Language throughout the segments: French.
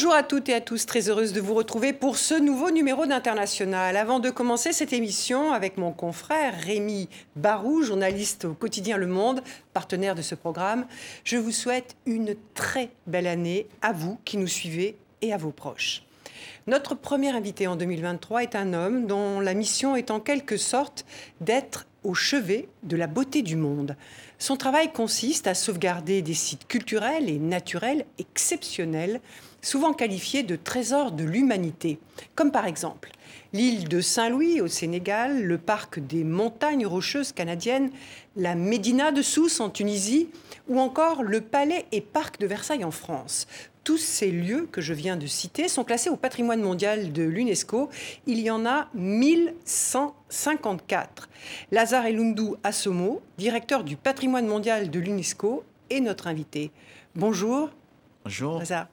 Bonjour à toutes et à tous, très heureuse de vous retrouver pour ce nouveau numéro d'International. Avant de commencer cette émission avec mon confrère Rémi Barou, journaliste au quotidien Le Monde, partenaire de ce programme, je vous souhaite une très belle année à vous qui nous suivez et à vos proches. Notre premier invité en 2023 est un homme dont la mission est en quelque sorte d'être au chevet de la beauté du monde. Son travail consiste à sauvegarder des sites culturels et naturels exceptionnels souvent qualifiés de trésors de l'humanité, comme par exemple l'île de Saint-Louis au Sénégal, le parc des montagnes rocheuses canadiennes, la Médina de Sousse en Tunisie, ou encore le palais et parc de Versailles en France. Tous ces lieux que je viens de citer sont classés au patrimoine mondial de l'UNESCO. Il y en a 1154. Lazare Elundou Assomo, directeur du patrimoine mondial de l'UNESCO, est notre invité. Bonjour. Bonjour. Lazare.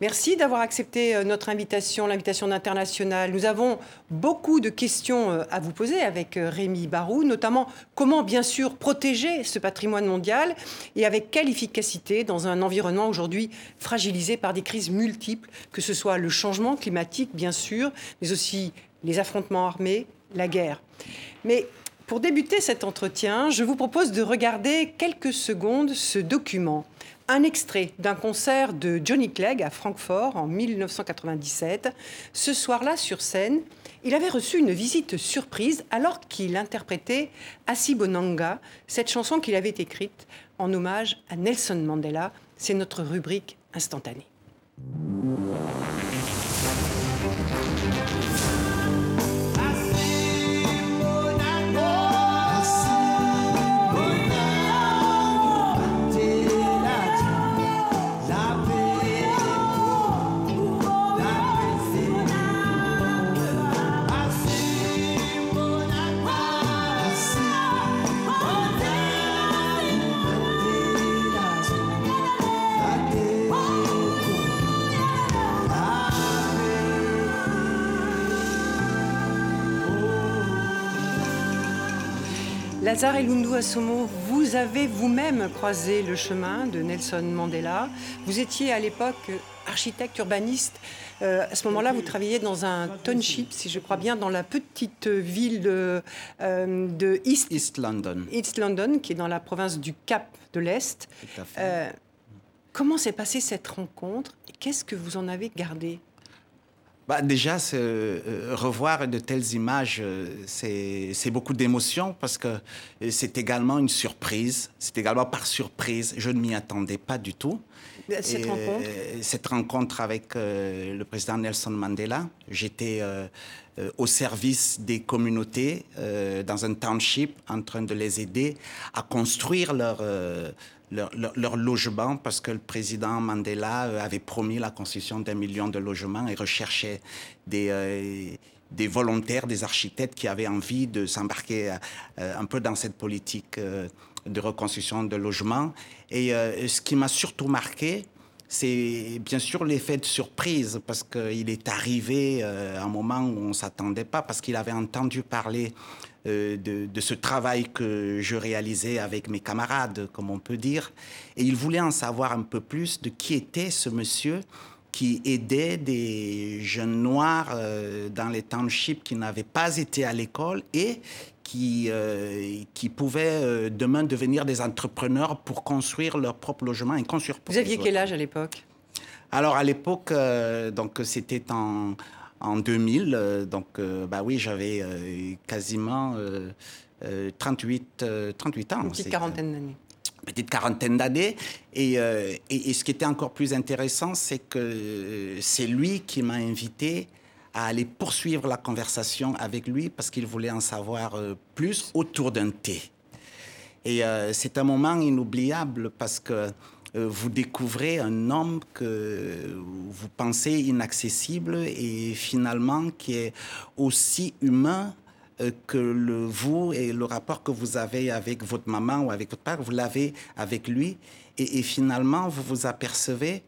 Merci d'avoir accepté euh, notre invitation, l'invitation d'International. Nous avons beaucoup de questions euh, à vous poser avec euh, Rémi Barou, notamment comment bien sûr protéger ce patrimoine mondial et avec quelle efficacité dans un environnement aujourd'hui fragilisé par des crises multiples, que ce soit le changement climatique bien sûr, mais aussi les affrontements armés, la guerre. Mais pour débuter cet entretien, je vous propose de regarder quelques secondes ce document un extrait d'un concert de Johnny Clegg à Francfort en 1997. Ce soir-là, sur scène, il avait reçu une visite surprise alors qu'il interprétait Asibonanga, cette chanson qu'il avait écrite en hommage à Nelson Mandela. C'est notre rubrique instantanée. Lazare Elundu Asomo, vous avez vous-même croisé le chemin de Nelson Mandela. Vous étiez à l'époque architecte urbaniste. Euh, à ce moment-là, vous travailliez dans un township, si je crois bien, dans la petite ville de, euh, East, London. East London, qui est dans la province du Cap de l'Est. Euh, comment s'est passée cette rencontre? Et qu'est-ce que vous en avez gardé? Bah, déjà, euh, revoir de telles images, euh, c'est beaucoup d'émotions parce que euh, c'est également une surprise. C'est également par surprise. Je ne m'y attendais pas du tout. Cette rencontre? Cette rencontre avec le président Nelson Mandela. J'étais au service des communautés dans un township en train de les aider à construire leur leur, logement parce que le président Mandela euh, avait promis la construction d'un million de logements et recherchait des, euh, des volontaires, des architectes qui avaient envie de s'embarquer euh, un peu dans cette politique de reconstruction de logements. Et ce qui m'a surtout marqué, c'est bien sûr l'effet de surprise parce qu'il est arrivé à un moment où on ne s'attendait pas, parce qu'il avait entendu parler euh, de, ce travail que je réalisais avec mes camarades, comme on peut dire. Et il voulait en savoir un peu plus de qui était ce monsieur qui aidait des jeunes noirs euh, dans les townships qui n'avaient pas été à l'école et qui, euh, qui pouvaient demain devenir des entrepreneurs pour construire leur propre logement et construire. Vous aviez quel âge à l'époque? Alors à l'époque, donc c'était en en 2000. Euh, donc, euh, bah oui, j'avais euh, quasiment 38, 38 ans. Une petite quarantaine d'années petite quarantaine d'années. Et, et, ce qui était encore plus intéressant, c'est que c'est lui qui m'a invité à aller poursuivre la conversation avec lui parce qu'il voulait en savoir plus autour d'un thé. Et c'est un moment inoubliable parce que vous découvrez un homme que vous pensez inaccessible et finalement qui est aussi humain euh, que le, vous et le rapport que vous avez avec votre maman ou avec votre père, vous l'avez avec lui. Et, finalement, vous vous apercevez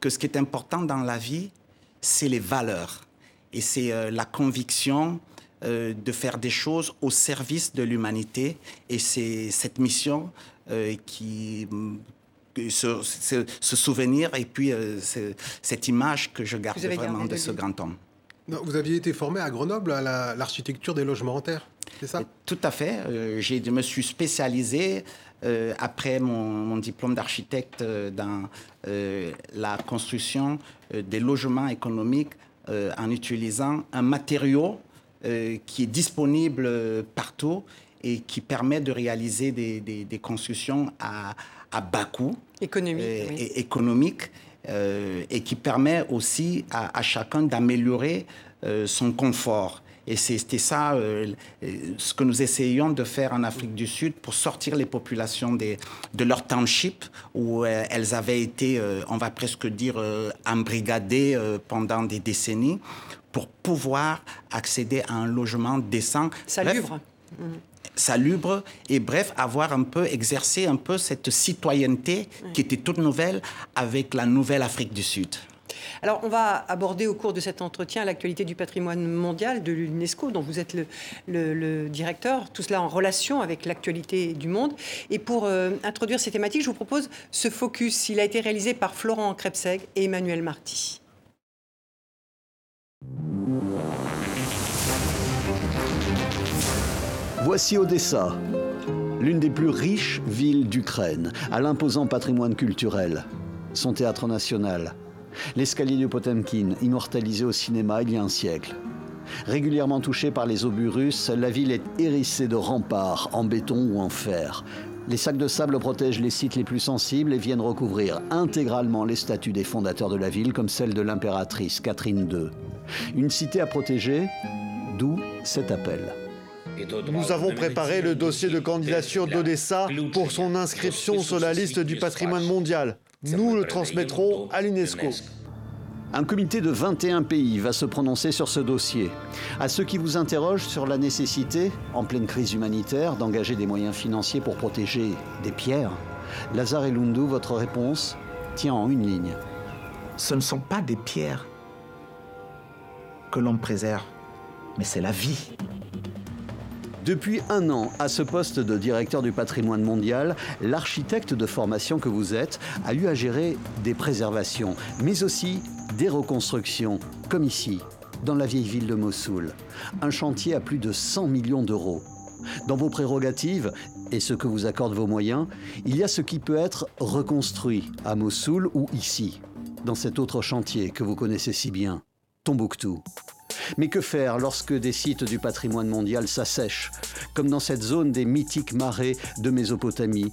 que ce qui est important dans la vie, c'est les valeurs. Et c'est euh, la conviction de faire des choses au service de l'humanité. Et c'est cette mission qui ce, ce, souvenir et puis cette image que je garde vraiment de, ce grand homme. vous aviez été formé à Grenoble à l'architecture des logements en terre, c'est ça? Tout à fait. je me suis spécialisé après mon, mon diplôme d'architecte dans la construction des logements économiques en utilisant un matériau qui est disponible partout et qui permet de réaliser des, des, constructions à, à, bas coût. Économique. Euh, et, économique euh, et qui permet aussi à, chacun d'améliorer euh, son confort. Et c'était ça ce que nous essayons de faire en Afrique du Sud pour sortir les populations des, de leur township où elles avaient été, on va presque dire, embrigadées pendant des décennies pour pouvoir accéder à un logement décent. Salubre salubre et bref, avoir un peu exercé un peu cette citoyenneté qui était toute nouvelle avec la nouvelle Afrique du Sud. Alors, on va aborder au cours de cet entretien l'actualité du patrimoine mondial de l'UNESCO, dont vous êtes le, directeur, tout cela en relation avec l'actualité du monde. Et pour euh, introduire ces thématiques, je vous propose ce focus. Il a été réalisé par Florent Krebseg et Emmanuel Marty. Voici Odessa, l'une des plus riches villes d'Ukraine, à l'imposant patrimoine culturel. Son théâtre national, l'escalier de Potemkin, immortalisé au cinéma il y a un siècle. Régulièrement touchée par les obus russes, la ville est hérissée de remparts en béton ou en fer. Les sacs de sable protègent les sites les plus sensibles et viennent recouvrir intégralement les statues des fondateurs de la ville, comme celle de l'impératrice Catherine II. Une cité à protéger, d'où cet appel. Nous avons préparé le dossier de candidature d'Odessa pour son inscription sur la liste du patrimoine mondial. Nous le transmettrons à l'UNESCO. Un comité de 21 pays va se prononcer sur ce dossier. À ceux qui vous interrogent sur la nécessité, en pleine crise humanitaire, d'engager des moyens financiers pour protéger des pierres, Lazare et Lundu, votre réponse tient en une ligne. Ce ne sont pas des pierres que l'on préserve, mais c'est la vie. Depuis un an, à ce poste de directeur du patrimoine mondial, l'architecte de formation que vous êtes a eu à gérer des préservations, mais aussi des reconstructions, comme ici, dans la vieille ville de Mossoul. Un chantier à plus de 100 millions d'euros. Dans vos prérogatives et ce que vous accordent vos moyens, il y a ce qui peut être reconstruit à Mossoul ou ici, dans cet autre chantier que vous connaissez si bien, Tombouctou. Mais que faire lorsque des sites du patrimoine mondial s'assèchent, comme dans cette zone des mythiques marais de Mésopotamie?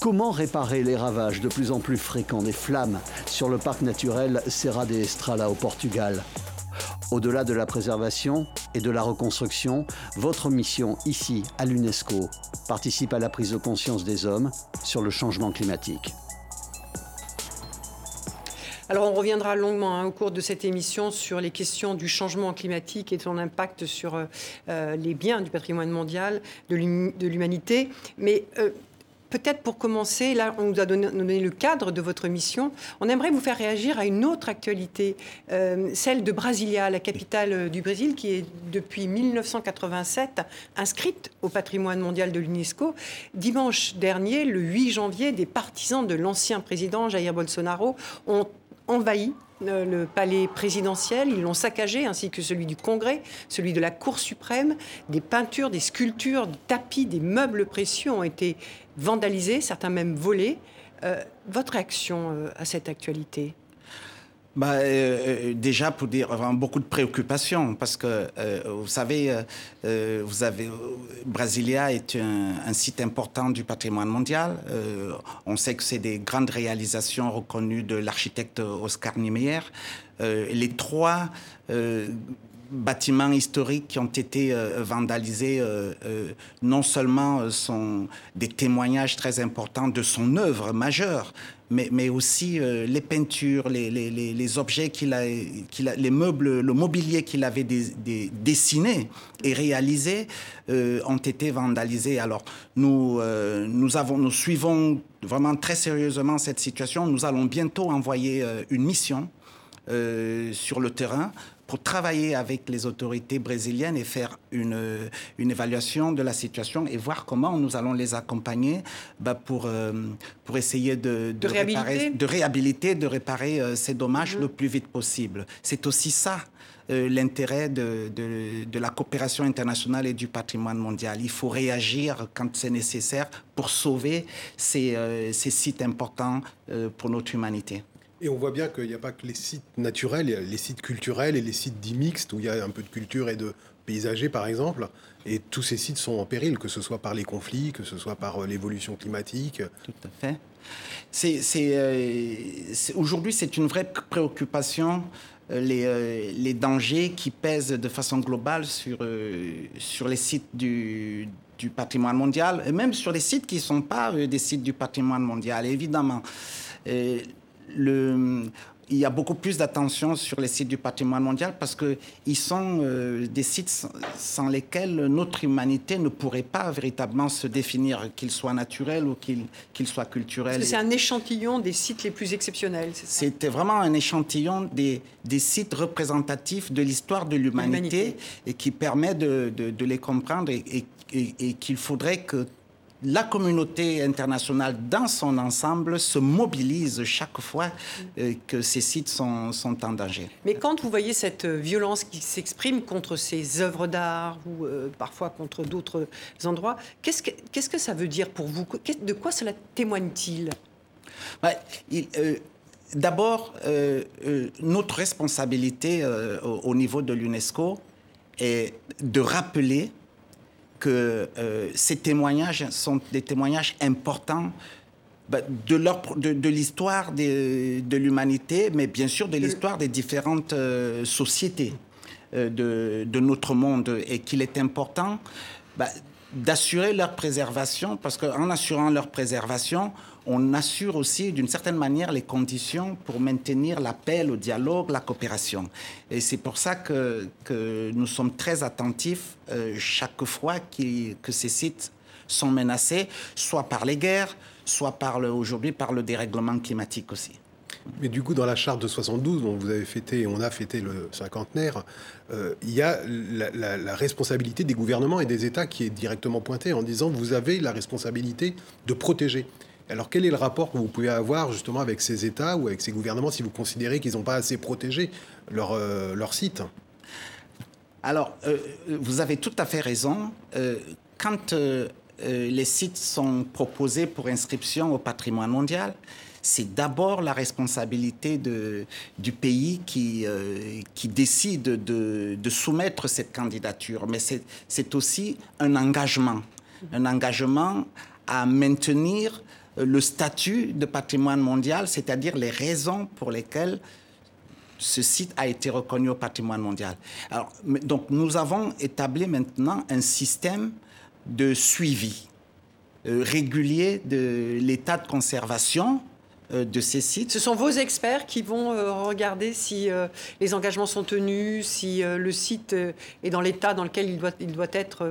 Comment réparer les ravages de plus en plus fréquents des flammes sur le parc naturel Serra de Estrala au Portugal? Au-delà de la préservation et de la reconstruction, votre mission ici à l'UNESCO participe à la prise de conscience des hommes sur le changement climatique. Alors on reviendra longuement hein, au cours de cette émission sur les questions du changement climatique et son impact sur euh, euh, les biens du patrimoine mondial, de l'humanité. Mais euh, peut-être pour commencer, là, on nous a donné, le cadre de votre mission. On aimerait vous faire réagir à une autre actualité, celle de Brasilia, la capitale du Brésil, qui est depuis 1987 inscrite au patrimoine mondial de l'UNESCO. Dimanche dernier, le 8 janvier, des partisans de l'ancien président Jair Bolsonaro ont envahi euh, le palais présidentiel, ils l'ont saccagé, ainsi que celui du Congrès, celui de la Cour suprême. Des peintures, des sculptures, des tapis, des meubles précieux ont été vandalisés, certains même volés. Euh, votre réaction euh, à cette actualité? Bah, euh, euh, déjà pour dire vraiment beaucoup de préoccupations parce que euh, vous savez, vous avez Brasilia est un, site important du patrimoine mondial. on sait que c'est des grandes réalisations reconnues de l'architecte Oscar Niemeyer. les trois bâtiments historiques qui ont été vandalisés non seulement sont des témoignages très importants de son œuvre majeure, mais, aussi euh, les peintures, les, objets les meubles, le mobilier qu'il avait dessiné et réalisé euh, ont été vandalisés. Alors nous, euh, nous suivons vraiment très sérieusement cette situation. Nous allons bientôt envoyer une mission sur le terrain pour travailler avec les autorités brésiliennes et faire une, une évaluation de la situation et voir comment nous allons les accompagner bah, pour, pour essayer de, de, réhabiliter. réparer, de réhabiliter, de réparer ces dommages le plus vite possible. C'est aussi ça euh, l'intérêt de, de, la coopération internationale et du patrimoine mondial. Il faut réagir quand c'est nécessaire pour sauver ces, euh, ces sites importants euh, pour notre humanité. Et on voit bien qu'il n'y a pas que les sites naturels, il y a les sites culturels et les sites dits mixtes, où il y a un peu de culture et de paysager, par exemple. Et tous ces sites sont en péril, que ce soit par les conflits, que ce soit par l'évolution climatique. Tout à fait. C'est, aujourd'hui, c'est une vraie préoccupation euh, les, euh, dangers qui pèsent de façon globale sur, euh, sur les sites du, du, patrimoine mondial, et même sur les sites qui ne sont pas des sites du patrimoine mondial, évidemment. Le, il y a beaucoup plus d'attention sur les sites du patrimoine mondial parce qu'ils sont euh, des sites sans, lesquels notre humanité ne pourrait pas véritablement se définir, qu'ils soient naturels ou qu'ils soient culturels. C'est un échantillon des sites les plus exceptionnels. C'était vraiment un échantillon des, des sites représentatifs de l'histoire de l'humanité et qui permet de, de, les comprendre et, et, et qu'il faudrait que la communauté internationale dans son ensemble se mobilise chaque fois euh, que ces sites sont, en danger. Mais quand vous voyez cette violence qui s'exprime contre ces œuvres d'art ou euh, parfois contre d'autres endroits, qu'est-ce que, ça veut dire pour vous? De quoi cela témoigne-t-il? Euh, D'abord, notre responsabilité au niveau de l'UNESCO est de rappeler que euh, ces témoignages sont des témoignages importants bah, de, l'histoire de, l'humanité, mais bien sûr de l'histoire des différentes euh, sociétés euh, de, de, notre monde, et qu'il est important bah, d'assurer leur préservation, parce qu'en assurant leur préservation, on assure aussi d'une certaine manière les conditions pour maintenir la paix, le dialogue, la coopération. Et c'est pour ça que, nous sommes très attentifs euh, chaque fois que ces sites sont menacés, soit par les guerres, soit aujourd'hui par le dérèglement climatique aussi. Mais du coup, dans la charte de 72, dont vous avez fêté, on a fêté le cinquantenaire, euh, il y a la, responsabilité des gouvernements et des États qui est directement pointée en disant vous avez la responsabilité de protéger. Alors quel est le rapport que vous pouvez avoir justement avec ces États ou avec ces gouvernements si vous considérez qu'ils n'ont pas assez protégé leur, euh, leur site? Alors, euh, vous avez tout à fait raison. Euh, quand les sites sont proposés pour inscription au patrimoine mondial, c'est d'abord la responsabilité du pays qui, qui décide de, de, soumettre cette candidature. Mais c'est aussi un engagement, un engagement à maintenir le statut de patrimoine mondial, c'est-à-dire les raisons pour lesquelles ce site a été reconnu au patrimoine mondial. Alors, donc nous avons établi maintenant un système de suivi euh, régulier de l'état de conservation euh, de ces sites. Ce sont vos experts qui vont euh, regarder si les engagements sont tenus, si le site est dans l'état dans lequel il doit, il doit être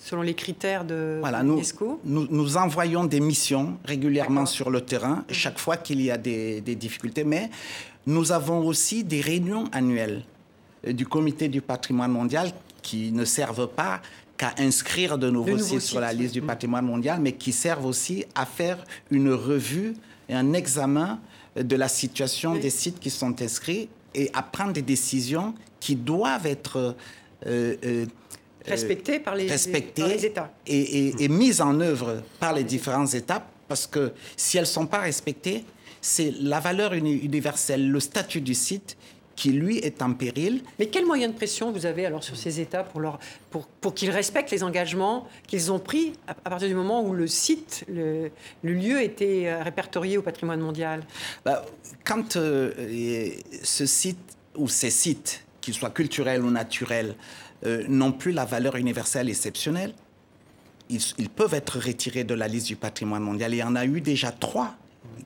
selon les critères de voilà, l'UNESCO nous, nous, envoyons des missions régulièrement sur le terrain, chaque fois qu'il y a des, difficultés, mais nous avons aussi des réunions annuelles euh, du comité du patrimoine mondial qui ne servent pas qu'à inscrire de nouveaux, sites, sur la liste du patrimoine mondial, mais qui servent aussi à faire une revue et un examen de la situation des sites qui sont inscrits et à prendre des décisions qui doivent être euh, euh, respectées par les, les États. Et, et, mises en œuvre par les différents États, parce que si elles ne sont pas respectées, c'est la valeur universelle, le statut du site qui, lui, est en péril. Mais quels moyens de pression vous avez alors sur ces États pour, leur, pour, pour qu'ils respectent les engagements qu'ils ont pris à, partir du moment où le site, le, le lieu était euh, répertorié au patrimoine mondial? Bah, Quand euh, ce site ou ces sites, qu'ils soient culturels ou naturels, euh, n'ont plus la valeur universelle exceptionnelle, ils, peuvent être retirés de la liste du patrimoine mondial. il y en a eu déjà trois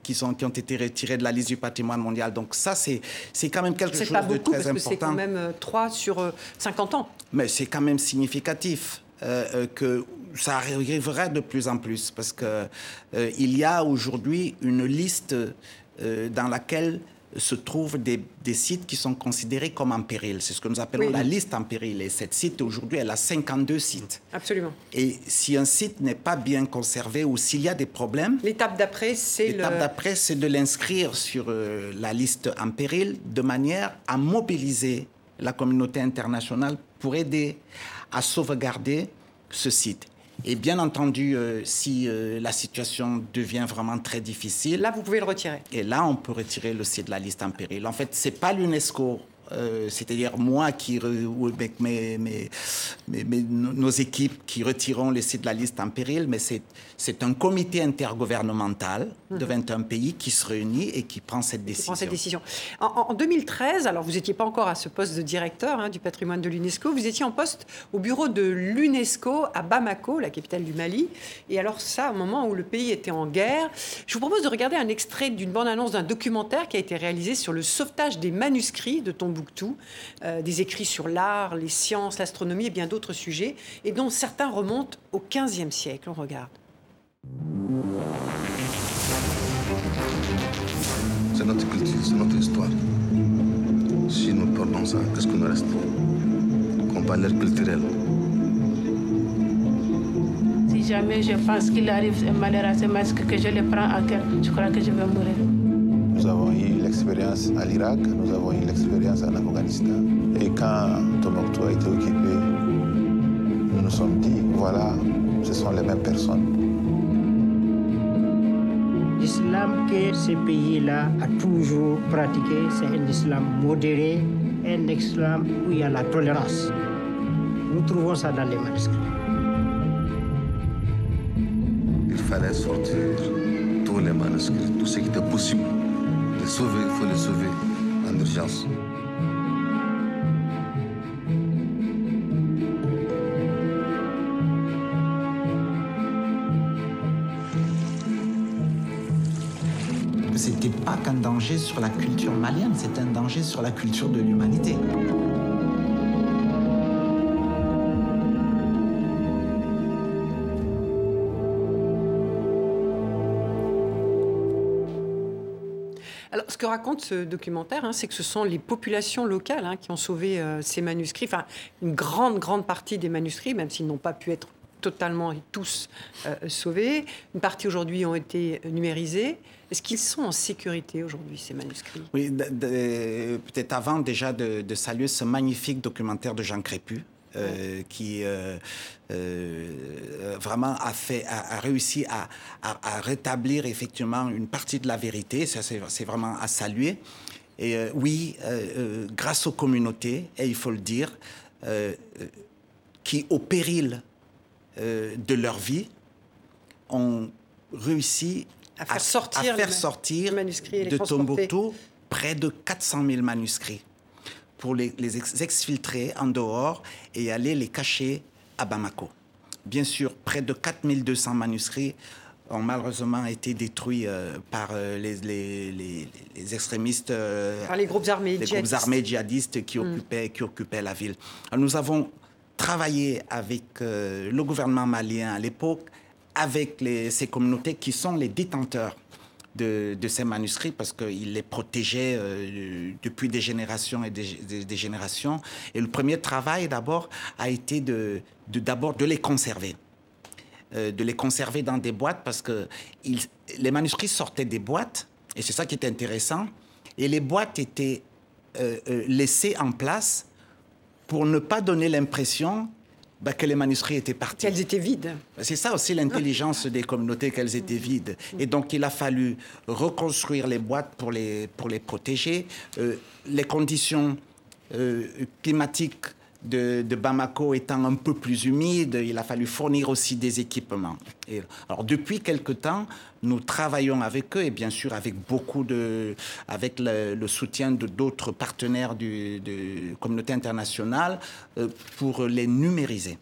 qui, sont, qui ont été retirés de la liste du patrimoine mondial. Donc ça, c'est, quand même quelque chose pas de beaucoup, très parce important. C'est quand même 3 euh, sur 50 euh, ans. Mais c'est quand même significatif. que ça arriverait de plus en plus parce que il y a aujourd'hui une liste dans laquelle se trouvent des, sites qui sont considérés comme en péril. C'est ce que nous appelons la liste en péril. Et cette site, aujourd'hui, elle a 52 sites. Absolument. Et si un site n'est pas bien conservé ou s'il y a des problèmes... L'étape d'après, c'est L'étape d'après, c'est de l'inscrire sur euh, la liste en péril de manière à mobiliser la communauté internationale pour aider à sauvegarder ce site. Et bien entendu, euh, si euh, la situation devient vraiment très difficile... Là, vous pouvez le retirer. Et là, on peut retirer le site de la liste en péril. En fait, ce n'est pas l'UNESCO euh, c'est-à-dire moi qui, ou avec mes, mes, nos équipes qui retirons les sites de la liste en péril, mais c'est un comité intergouvernemental de 21 mhm. pays qui se réunit et qui prend cette décision. Prend cette décision. En, 2013, alors vous n'étiez pas encore à ce poste de directeur hein, du patrimoine de l'UNESCO, vous étiez en poste au bureau de l'UNESCO à Bamako, la capitale du Mali. Et alors ça, au moment où le pays était en guerre, je vous propose de regarder un extrait d'une bande-annonce d'un documentaire qui a été réalisé sur le sauvetage des manuscrits de Tombouctou euh, des écrits sur l'art, les sciences, l'astronomie et bien d'autres sujets, et dont certains remontent au XVe siècle. On regarde. C'est notre culture, c'est notre histoire. Si nous perdons ça, qu'est-ce qu'on reste Comme valeur culturelle. Si jamais je pense qu'il arrive un malheur à ce masque, que je le prends à cœur, je crois que je vais mourir. Nous avons eu l'expérience à l'Irak, nous avons eu l'expérience en Afghanistan. Et quand Tombouctou a été occupé, nous nous sommes dit, voilà, ce sont les mêmes personnes. L'islam que ce pays-là a toujours pratiqué, c'est un islam modéré, un islam où il y a la tolérance. Nous trouvons ça dans les manuscrits. Il fallait sortir tous les manuscrits, tout ce qui était possible sauver, il faut les sauver en urgence. C'était pas qu'un danger sur la culture malienne, c'est un danger sur la culture de l'humanité. Ce que raconte ce documentaire, hein, c'est que ce sont les populations locales hein, qui ont sauvé euh, ces manuscrits, enfin une grande, grande partie des manuscrits, même s'ils n'ont pas pu être totalement et tous euh, sauvés. Une partie aujourd'hui ont été numérisés. Est-ce qu'ils sont en sécurité aujourd'hui, ces manuscrits? Oui, peut-être avant déjà de, de, saluer ce magnifique documentaire de Jean Crépu, euh, qui euh, euh, vraiment a, fait, a, réussi à, rétablir effectivement une partie de la vérité. Ça, c'est vraiment à saluer. Et oui, grâce aux communautés, et il faut le dire, qui, au péril de leur vie, ont réussi à faire sortir, faire sortir de Tombouctou près de 400 000 manuscrits pour les, exfiltrer en dehors et aller les cacher à Bamako. Bien sûr, près de 4200 manuscrits ont malheureusement été détruits euh, par euh, les, les, les, extrémistes, euh, par les groupes armés, les groupes armés djihadistes qui, mm. qui occupaient la ville. nous avons travaillé avec le gouvernement malien à l'époque, avec ces communautés qui sont les détenteurs de, ces manuscrits parce qu'il les protégeait euh, depuis des générations et des, générations. Et le premier travail d'abord a été de, d'abord de les conserver. Euh, de les conserver dans des boîtes parce que les manuscrits sortaient des boîtes et c'est ça qui est intéressant. Et les boîtes étaient euh, laissées en place pour ne pas donner l'impression bah, que les manuscrits étaient partis. Qu'elles étaient vides. C'est ça aussi l'intelligence des communautés, qu'elles étaient vides. Et donc il a fallu reconstruire les boîtes pour les, pour les protéger. Euh, les conditions euh, climatiques de, Bamako étant un peu plus humide, il a fallu fournir aussi des équipements. Et, alors depuis quelque temps, nous travaillons avec eux et bien sûr avec beaucoup de, avec le, soutien de d'autres partenaires de la communauté internationale euh, pour les numériser.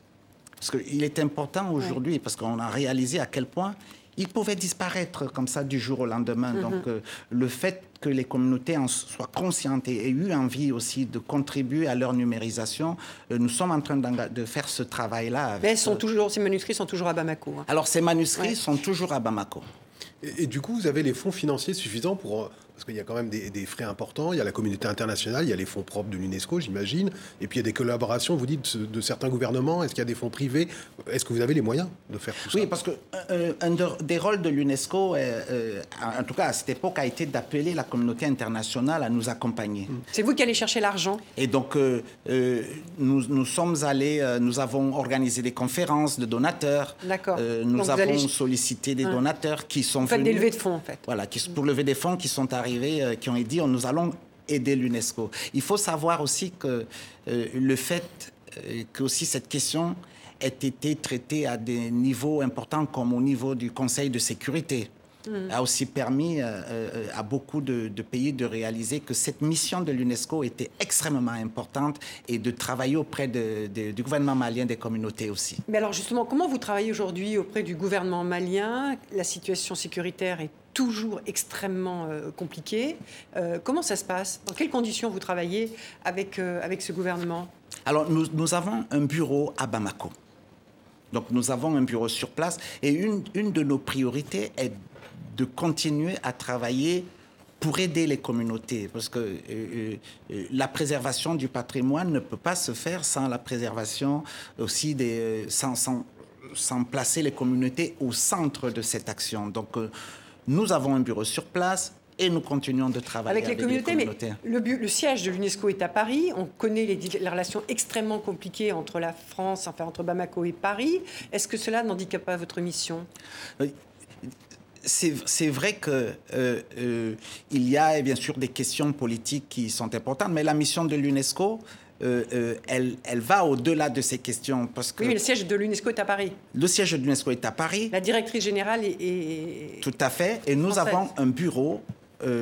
Parce qu'il est important aujourd'hui, parce qu'on a réalisé à quel point ils pouvaient disparaître comme ça du jour au lendemain. Mhm. Donc euh, le fait que les communautés en soient conscientes et aient eu envie aussi de contribuer à leur numérisation, euh, nous sommes en train de faire ce travail-là. Mais sont toujours, ces manuscrits sont toujours à Bamako. Hein. Alors ces manuscrits sont toujours à Bamako. Et, du coup, vous avez les fonds financiers suffisants pour, Parce qu'il y a quand même des, des, frais importants, il y a la communauté internationale, il y a les fonds propres de l'UNESCO, j'imagine, et puis il y a des collaborations, vous dites, de certains gouvernements, est-ce qu'il y a des fonds privés? Est-ce que vous avez les moyens de faire tout oui, ça? Oui, parce que euh, un des rôles de l'UNESCO, euh, en tout cas à cette époque, a été d'appeler la communauté internationale à nous accompagner. Mm. C'est vous qui allez chercher l'argent Et donc, euh, nous, nous, sommes allés, nous avons organisé des conférences de donateurs. D'accord. nous donc avons sollicité des donateurs qui sont vous venus. des levées de fonds, en fait. Voilà, qui, pour lever des fonds qui sont arrivés, qui ont dit nous allons aider l'UNESCO. Il faut savoir aussi que le fait que aussi cette question ait été traitée à des niveaux importants comme au niveau du Conseil de sécurité a aussi permis euh, à beaucoup de, de, pays de réaliser que cette mission de l'UNESCO était extrêmement importante et de travailler auprès de, de, du gouvernement malien, des communautés aussi. Mais alors justement, comment vous travaillez aujourd'hui auprès du gouvernement malien? La situation sécuritaire est toujours extrêmement euh, compliquée. Euh, comment ça se passe? Dans quelles conditions vous travaillez avec, avec ce gouvernement? Alors nous, nous avons un bureau à Bamako. Donc nous avons un bureau sur place et une, une de nos priorités est de continuer à travailler pour aider les communautés, parce que euh, euh, la préservation du patrimoine ne peut pas se faire sans la préservation aussi des, sans, sans, sans placer les communautés au centre de cette action. Donc, euh, nous avons un bureau sur place, et nous continuons de travailler avec, les, communautés, Mais le, le, siège de l'UNESCO est à Paris. On connaît les, les, relations extrêmement compliquées entre la France, enfin entre Bamako et Paris. Est-ce que cela n'handicape pas votre mission? C'est vrai qu'il euh, euh, y a bien sûr des questions politiques qui sont importantes, mais la mission de l'UNESCO, euh, elle, elle, va au-delà de ces questions. Parce que oui, mais le siège de l'UNESCO est à Paris. Le siège de l'UNESCO est à Paris. La directrice générale est. est Tout à fait. Et nous française. avons un bureau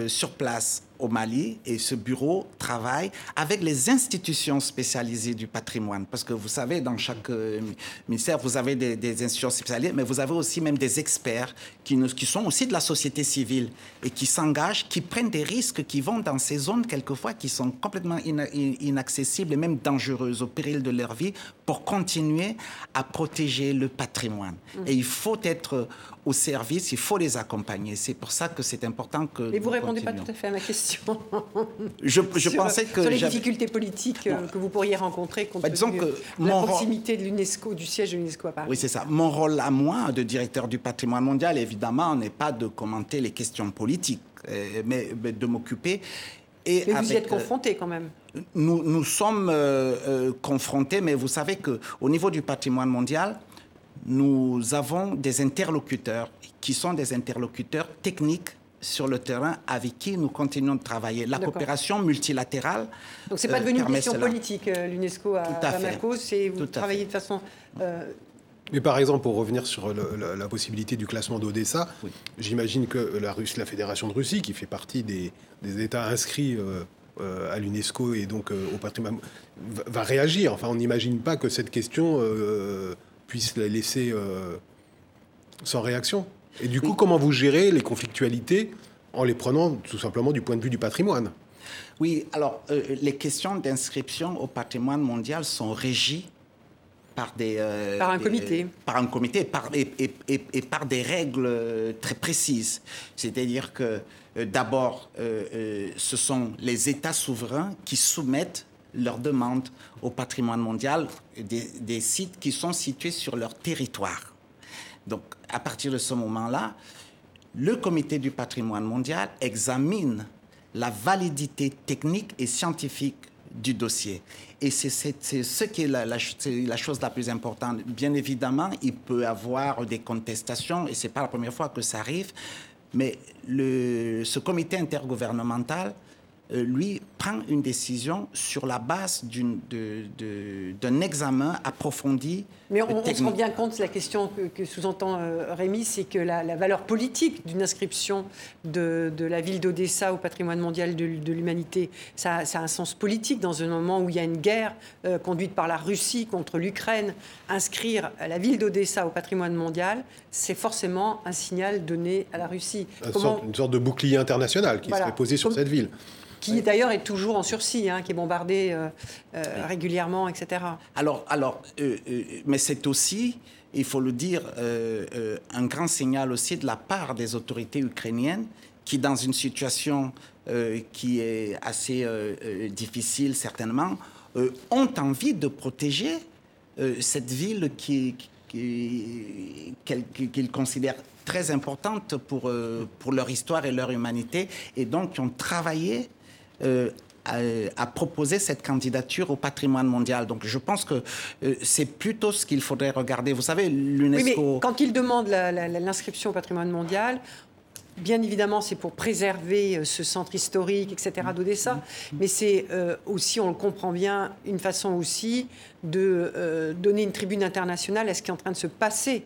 sur place au Mali et ce bureau travaille avec les institutions spécialisées du patrimoine. Parce que vous savez, dans chaque euh, ministère, vous avez des, des, institutions spécialisées, mais vous avez aussi même des experts qui, ne, qui sont aussi de la société civile et qui s'engagent, qui prennent des risques, qui vont dans ces zones quelquefois qui sont complètement in, in, inaccessibles et même dangereuses au péril de leur vie pour continuer à protéger le patrimoine. Mmh. Et il faut être au service, il faut les accompagner. C'est pour ça que c'est important que... Mais vous ne répondez pas tout à fait à ma question. je, je sur, pensais que... Sur les difficultés politiques bon. que vous pourriez rencontrer compte bah, tenu que de la proximité de l'UNESCO, du siège de l'UNESCO à Paris. Oui, c'est ça. Mon rôle à moi, de directeur du patrimoine mondial, évidemment, n'est pas de commenter les questions politiques, mais, mais de m'occuper... Et mais avec, vous y êtes confronté quand même nous, nous sommes euh, euh, confrontés, mais vous savez qu'au niveau du patrimoine mondial, nous avons des interlocuteurs qui sont des interlocuteurs techniques sur le terrain avec qui nous continuons de travailler. La coopération multilatérale. Donc c'est pas euh, devenu une question cela. politique, euh, l'UNESCO à, à Bamako, c'est vous Tout travaillez de façon. Euh, mais par exemple, pour revenir sur le, la, la, possibilité du classement d'Odessa, oui. j'imagine que la, Russe, la Fédération de Russie, qui fait partie des, des États inscrits euh, euh, à l'UNESCO et donc euh, au patrimoine, va, va, réagir. Enfin, on n'imagine pas que cette question euh, puisse la laisser sans réaction. Et du coup, oui. comment vous gérez les conflictualités en les prenant tout simplement du point de vue du patrimoine? Oui, alors euh, les questions d'inscription au patrimoine mondial sont régies par des euh, par un des, comité, par un comité, par, et, et, et, et, par des règles euh, très précises. C'est-à-dire que euh, d'abord, ce sont les États souverains qui soumettent leurs demandes au patrimoine mondial des, sites qui sont situés sur leur territoire. Donc, à partir de ce moment-là, le comité du patrimoine mondial examine la validité technique et scientifique du dossier. Et c'est ce qui est la, chose la plus importante. Bien évidemment, il peut y avoir des contestations, et ce n'est pas la première fois que ça arrive, mais ce comité intergouvernemental, lui, prend une décision sur la base d'un de, de, examen approfondi. Mais on, on, se rend bien compte, la question que, que sous-entend euh, Rémi, c'est que la, la, valeur politique d'une inscription de, de, la ville d'Odessa au patrimoine mondial de, de l'humanité, ça, ça, a un sens politique dans un moment où il y a une guerre euh, conduite par la Russie contre l'Ukraine. Inscrire la ville d'Odessa au patrimoine mondial, c'est forcément un signal donné à la Russie. Une, Comment... sorte, une sorte de bouclier international qui voilà. serait posé sur Comme... cette ville qui oui. d'ailleurs est toujours en sursis, hein, qui est bombardé euh, euh, oui. régulièrement, etc. Alors, alors euh, mais c'est aussi, il faut le dire, un grand signal aussi de la part des autorités ukrainiennes qui, dans une situation qui est assez difficile certainement, ont envie de protéger cette ville qui, qu'ils considèrent très importante pour, pour leur histoire et leur humanité, et donc qui ont travaillé à, proposer cette candidature au patrimoine mondial. Donc je pense que euh, c'est plutôt ce qu'il faudrait regarder. Vous savez, l'UNESCO... Oui, mais quand il demande l'inscription au patrimoine mondial, Bien évidemment, c'est pour préserver euh, ce centre historique, etc., d'Odessa, mais c'est euh, aussi, on le comprend bien, une façon aussi de euh, donner une tribune internationale à ce qui est en train de se passer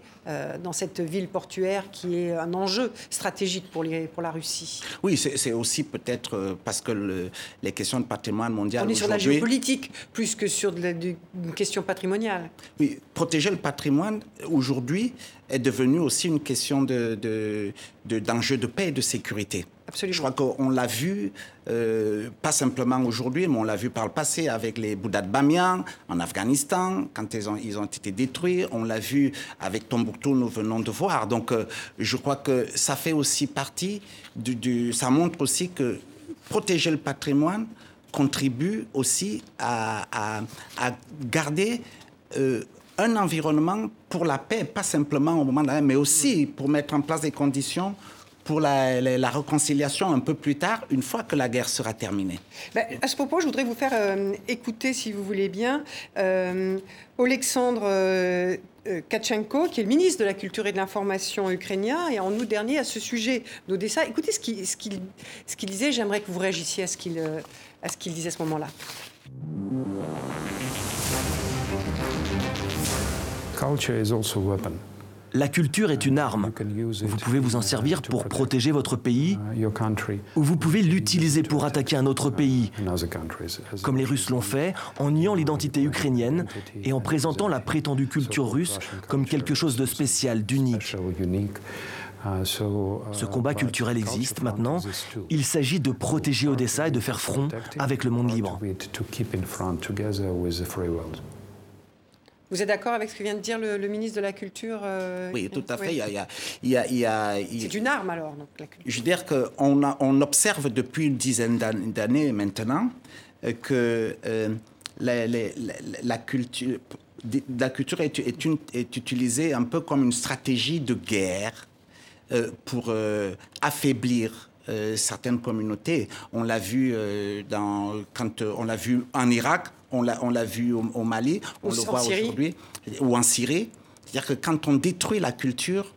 dans cette ville portuaire qui est un enjeu stratégique pour, les, pour la Russie. Oui, c'est aussi peut-être parce que le, les questions de patrimoine mondial. On est sur la géopolitique plus que sur de une question patrimoniale. Oui, protéger le patrimoine aujourd'hui, est devenue aussi une question d'enjeu de, de, de, paix et de sécurité. Absolument. Je crois qu'on l'a vu, euh, pas simplement aujourd'hui, mais on l'a vu par le passé avec les Bouddhas de Bamiyan en Afghanistan, quand ils ont, ils ont été détruits. On l'a vu avec Tombouctou, nous venons de voir. Donc, euh, je crois que ça fait aussi partie du, Ça montre aussi que protéger le patrimoine contribue aussi à, à, à garder euh, un environnement pour la paix, pas simplement au moment de la mais aussi pour mettre en place des conditions pour la, réconciliation un peu plus tard, une fois que la guerre sera terminée. Ben, à ce propos, je voudrais vous faire euh, écouter, si vous voulez bien, euh, Alexandre euh, euh, qui est le ministre de la Culture et de l'Information ukrainien, et en août dernier, à ce sujet d'Odessa. Écoutez ce qu'il disait, j'aimerais que vous réagissiez à ce qu'il disait à ce moment-là. La culture est une arme. Vous pouvez vous en servir pour protéger votre pays ou vous pouvez l'utiliser pour attaquer un autre pays, comme les Russes l'ont fait en niant l'identité ukrainienne et en présentant la prétendue culture russe comme quelque chose de spécial, d'unique. Ce combat culturel existe maintenant. Il s'agit de protéger Odessa et de faire front avec le monde libre. Vous êtes d'accord avec ce que vient de dire le, ministre de la Culture euh, Oui, tout à fait. Il C'est une arme alors, donc, la culture. Je veux dire qu'on on observe depuis une dizaine d'années maintenant euh, que euh, la, culture, la culture est, est, une, est, utilisée un peu comme une stratégie de guerre pour affaiblir certaines communautés. On l'a vu dans, quand on l'a vu en Irak, on l'a vu au, Mali, on le voit aujourd'hui, ou en Syrie. C'est-à-dire que quand on détruit la culture,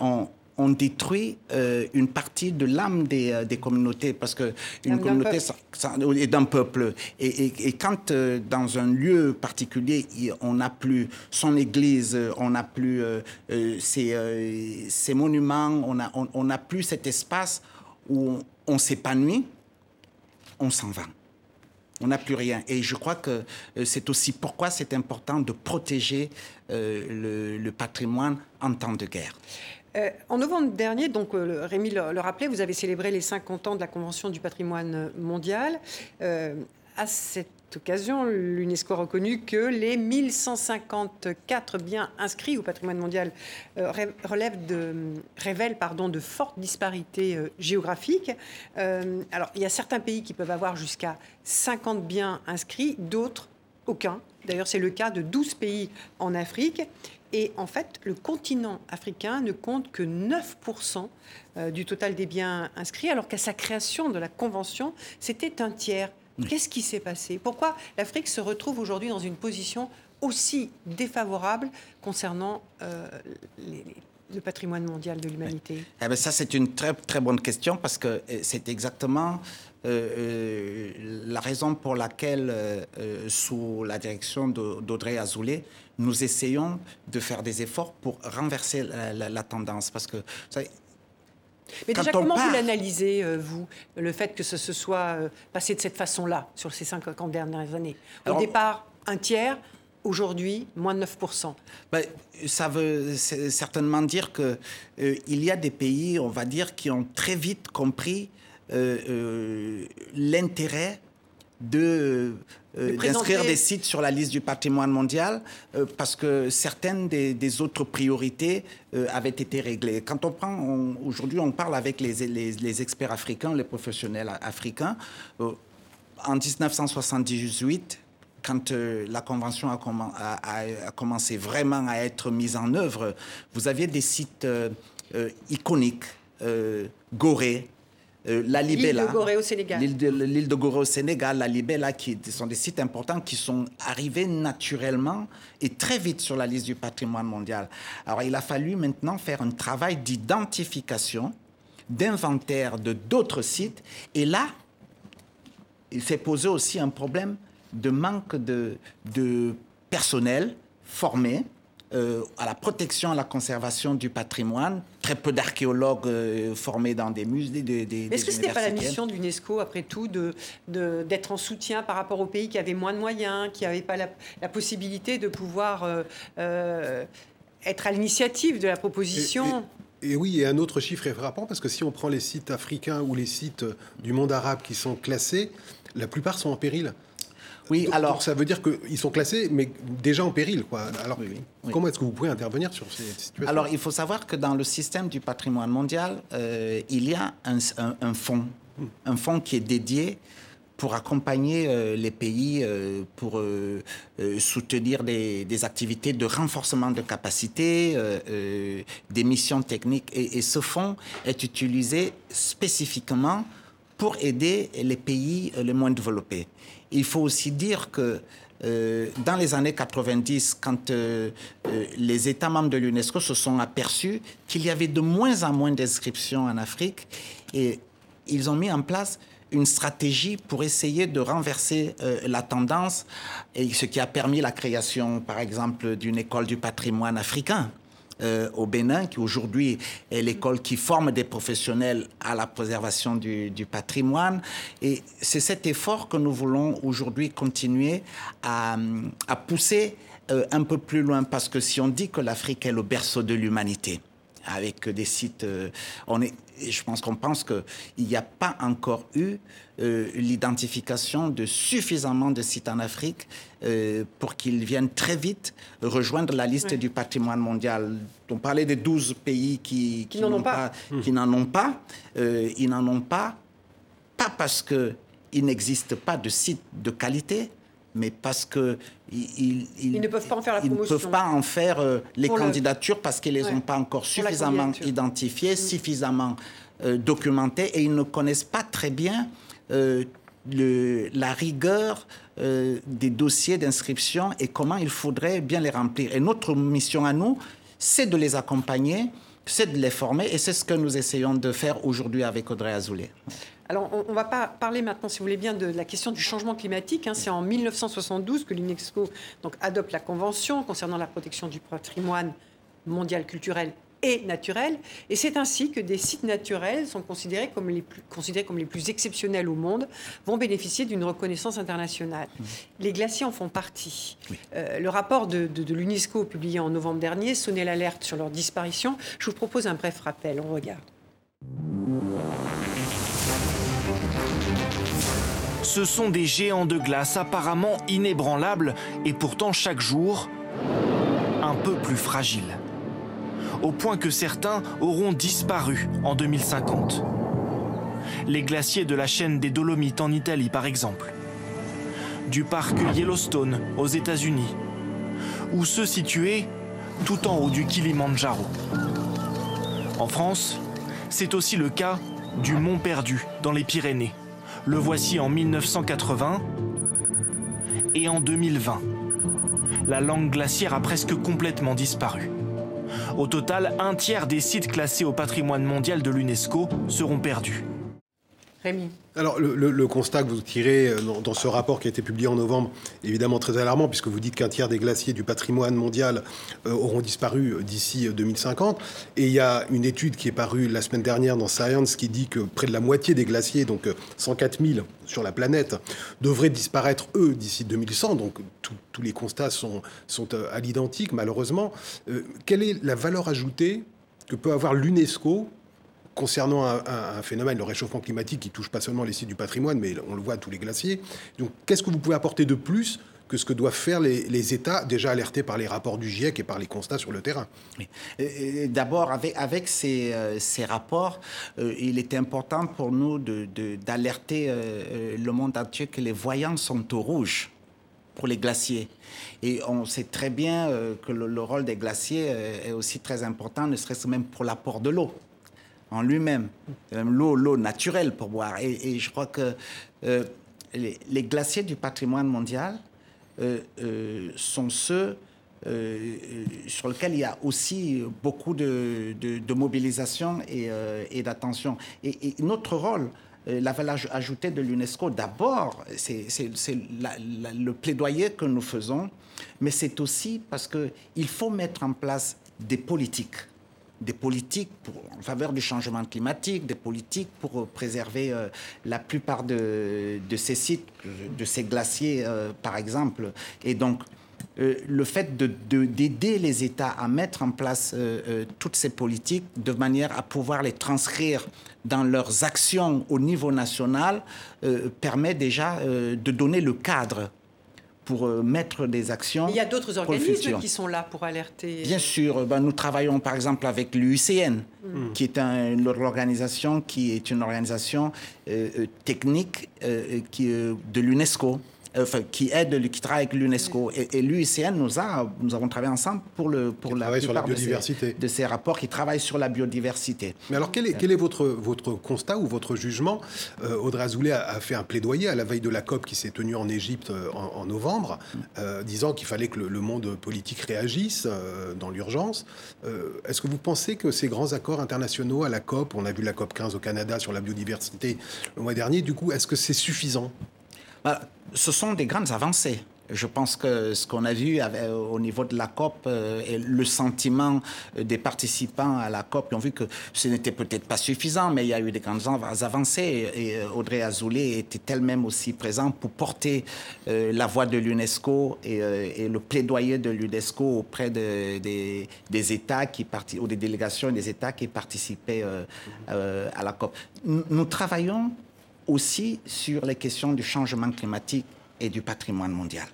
on, détruit euh, une partie de l'âme des, euh, communautés, parce que une communauté est d'un peuple. Et, quand euh, dans un lieu particulier, on n'a plus son église, on n'a plus ses, monuments, on n'a on, plus cet espace où on s'épanouit, on s'en va on n'a plus rien. Et je crois que euh, c'est aussi pourquoi c'est important de protéger euh, le, patrimoine en temps de guerre. Euh, en novembre dernier, donc Rémi le, rappelait, vous avez célébré les 50 ans de la Convention du patrimoine mondial. à cette occasion, l'UNESCO a reconnu que les 1154 biens inscrits au patrimoine mondial euh, relèvent de, révèlent de fortes disparités euh, géographiques. Euh, alors, il y a certains pays qui peuvent avoir jusqu'à 50 biens inscrits, d'autres aucun. D'ailleurs, c'est le cas de 12 pays en Afrique. Et en fait, le continent africain ne compte que 9% du total des biens inscrits, alors qu'à sa création de la Convention, c'était un tiers. Qu'est-ce qui s'est passé? Pourquoi l'Afrique se retrouve aujourd'hui dans une position aussi défavorable concernant euh, le patrimoine mondial de l'humanité? Eh ben Ça, c'est une très, très bonne question parce que euh, c'est exactement euh, la raison pour laquelle, sous la direction d'Audrey Azoulay, nous essayons de faire des efforts pour renverser la, tendance. Parce que mais déjà, comment vous l'analysez, euh, vous, le fait que ce se soit euh, passé de cette façon-là sur ces 50 dernières années? Au départ, un tiers, aujourd'hui, moins de 9%. Ben, ça veut certainement dire qu'il euh, y a des pays, on va dire, qui ont très vite compris l'intérêt de d'inscrire des sites sur la liste du patrimoine mondial parce que certaines des, autres priorités avaient été réglées. Quand on prend, aujourd'hui, on parle avec les, les, les, experts africains, les professionnels africains. en 1978, quand euh, la convention a, commencé vraiment à être mise en œuvre, vous aviez des sites euh, euh, iconiques, Gorée, la Libella. L'île de Gorée au Sénégal. L'île de, de, Gorée au Sénégal, la Libella, qui sont des sites importants qui sont arrivés naturellement et très vite sur la liste du patrimoine mondial. Alors il a fallu maintenant faire un travail d'identification, d'inventaire de d'autres sites. Et là, il s'est posé aussi un problème de manque de, de personnel formé euh, à la protection, à la conservation du patrimoine. Très peu d'archéologues euh, formés dans des musées. Des, des, Est-ce que ce n'est pas la mission de l'UNESCO, après tout, d'être de, d'être en soutien par rapport aux pays qui avaient moins de moyens, qui n'avaient pas la, possibilité de pouvoir euh, être à l'initiative de la proposition? Et, oui, et un autre chiffre est frappant, parce que si on prend les sites africains ou les sites du monde arabe qui sont classés, la plupart sont en péril. Oui, alors ça veut dire qu'ils sont classés, mais déjà en péril, quoi. Alors comment est-ce que vous pouvez intervenir sur ces situations Alors il faut savoir que dans le système du patrimoine mondial, euh, il y a un, fonds, un fonds qui est dédié pour accompagner euh, les pays, euh, pour soutenir des, activités de renforcement de capacité, des missions techniques. Et, et, ce fonds est utilisé spécifiquement pour aider les pays les moins développés. Il faut aussi dire que euh, dans les années 90, quand euh, euh, les États membres de l'UNESCO se sont aperçus qu'il y avait de moins en moins d'inscriptions en Afrique, ils ont mis en place une stratégie pour essayer de renverser la tendance, et ce qui a permis la création, par exemple, d'une école du patrimoine africain euh, au Bénin, qui aujourd'hui est l'école qui forme des professionnels à la préservation du, patrimoine. Et c'est cet effort que nous voulons aujourd'hui continuer à, pousser euh, un peu plus loin, parce que si on dit que l'Afrique est le berceau de l'humanité, avec des sites. Euh, on est, je pense qu'on pense qu'il n'y a pas encore eu euh, l'identification de suffisamment de sites en Afrique euh, pour qu'ils viennent très vite rejoindre la liste du patrimoine mondial. On parlait des 12 pays qui, qui, n'en ont pas. Qui n'en ont pas. ils n'en ont pas, pas parce qu'il n'existe pas de sites de qualité, mais parce que ils, ne peuvent pas en faire la promotion. Ils ne peuvent pas en faire euh, les candidatures parce qu'ils ne les ont pas encore suffisamment identifiées, mm. suffisamment euh, documentées et ils ne connaissent pas très bien euh, le, la rigueur des dossiers d'inscription et comment il faudrait bien les remplir. Et notre mission à nous, c'est de les accompagner, c'est de les former et c'est ce que nous essayons de faire aujourd'hui avec Audrey Azoulay. Alors, on, va pas parler maintenant, si vous voulez bien, de la question du changement climatique. Hein. C'est en 1972 que l'UNESCO donc, adopte la Convention concernant la protection du patrimoine mondial culturel et naturel. Et c'est ainsi que des sites naturels sont considérés comme les plus, considérés comme les plus exceptionnels au monde, vont bénéficier d'une reconnaissance internationale. Mmh. Les glaciers en font partie. Euh, le rapport de, de l'UNESCO publié en novembre dernier sonnait l'alerte sur leur disparition. Je vous propose un bref rappel. On regarde. Ce sont des géants de glace apparemment inébranlables et pourtant chaque jour un peu plus fragiles. Au point que certains auront disparu en 2050. Les glaciers de la chaîne des Dolomites en Italie par exemple. Du parc Yellowstone aux États-Unis. Ou ceux situés tout en haut du Kilimandjaro. En France, c'est aussi le cas du Mont Perdu dans les Pyrénées le voici en 1980 et en 2020. La langue glaciaire a presque complètement disparu. Au total, un tiers des sites classés au patrimoine mondial de l'UNESCO seront perdus. Alors, le, constat que vous tirez euh, dans, ce rapport qui a été publié en novembre, évidemment très alarmant, puisque vous dites qu'un tiers des glaciers du patrimoine mondial euh, auront disparu euh, d'ici 2050. Et il y a une étude qui est parue la semaine dernière dans Science qui dit que près de la moitié des glaciers, donc 104 000 sur la planète, devraient disparaître, eux, d'ici 2100. Donc, tous les constats sont, sont à l'identique, malheureusement. quelle est la valeur ajoutée que peut avoir l'UNESCO concernant un, phénomène, le réchauffement climatique, qui touche pas seulement les sites du patrimoine, mais on le voit à tous les glaciers. Donc, qu'est-ce que vous pouvez apporter de plus que ce que doivent faire les, États, déjà alertés par les rapports du GIEC et par les constats sur le terrain? D'abord, avec, euh, ces rapports, euh, il était important pour nous d'alerter euh, le monde entier que les voyants sont au rouge pour les glaciers. Et on sait très bien que le, rôle des glaciers est aussi très important, ne serait-ce même pour l'apport de l'eau en lui-même, l'eau, l'eau naturelle pour boire. Et, je crois que les, glaciers du patrimoine mondial euh, euh, sont ceux euh, sur lesquels il y a aussi beaucoup de, mobilisation et, d'attention. Et, notre rôle, la valeur ajoutée de l'UNESCO, d'abord, c'est le plaidoyer que nous faisons, mais c'est aussi parce qu'il faut mettre en place des politiques des politiques en faveur du changement climatique, des politiques pour préserver euh, la plupart de, ces sites, de ces glaciers, euh, par exemple. Et donc, euh, le fait d'aider les États à mettre en place toutes ces politiques de manière à pouvoir les transcrire dans leurs actions au niveau national permet déjà de donner le cadre pour euh, mettre des actions. Il y a d'autres organismes qui sont là pour alerter. Bien sûr, ben, nous travaillons par exemple avec l'UICN, mm. qui est l'organisation qui est une organisation euh, euh, technique qui, de l'UNESCO. Euh, enfin, qui aide, qui travaille avec l'UNESCO. Et, et l'UICN, nous, a, nous avons travaillé ensemble pour, le, pour la plupart sur la biodiversité. De, ces, rapports qui travaillent sur la biodiversité. Mais alors, quel est, quel est votre, votre constat ou votre jugement? Euh, Audrey Azoulay a, fait un plaidoyer à la veille de la COP qui s'est tenue en Égypte euh, en, novembre, disant qu'il fallait que le, monde politique réagisse dans l'urgence. Est-ce que vous pensez que ces grands accords internationaux à la COP, on a vu la COP 15 au Canada sur la biodiversité le mois dernier, du coup, est-ce que c'est suffisant? Ce sont des grandes avancées. Je pense que ce qu'on a vu au niveau de la COP euh, et le sentiment des participants à la COP, ils ont vu que ce n'était peut-être pas suffisant, mais il y a eu des grandes avancées. Et euh, Audrey Azoulay était elle-même aussi présente pour porter euh, la voix de l'UNESCO et, le plaidoyer de l'UNESCO auprès des, États qui ou des délégations des États qui participaient à la COP. nous travaillons aussi sur les questions du changement climatique et du patrimoine mondial.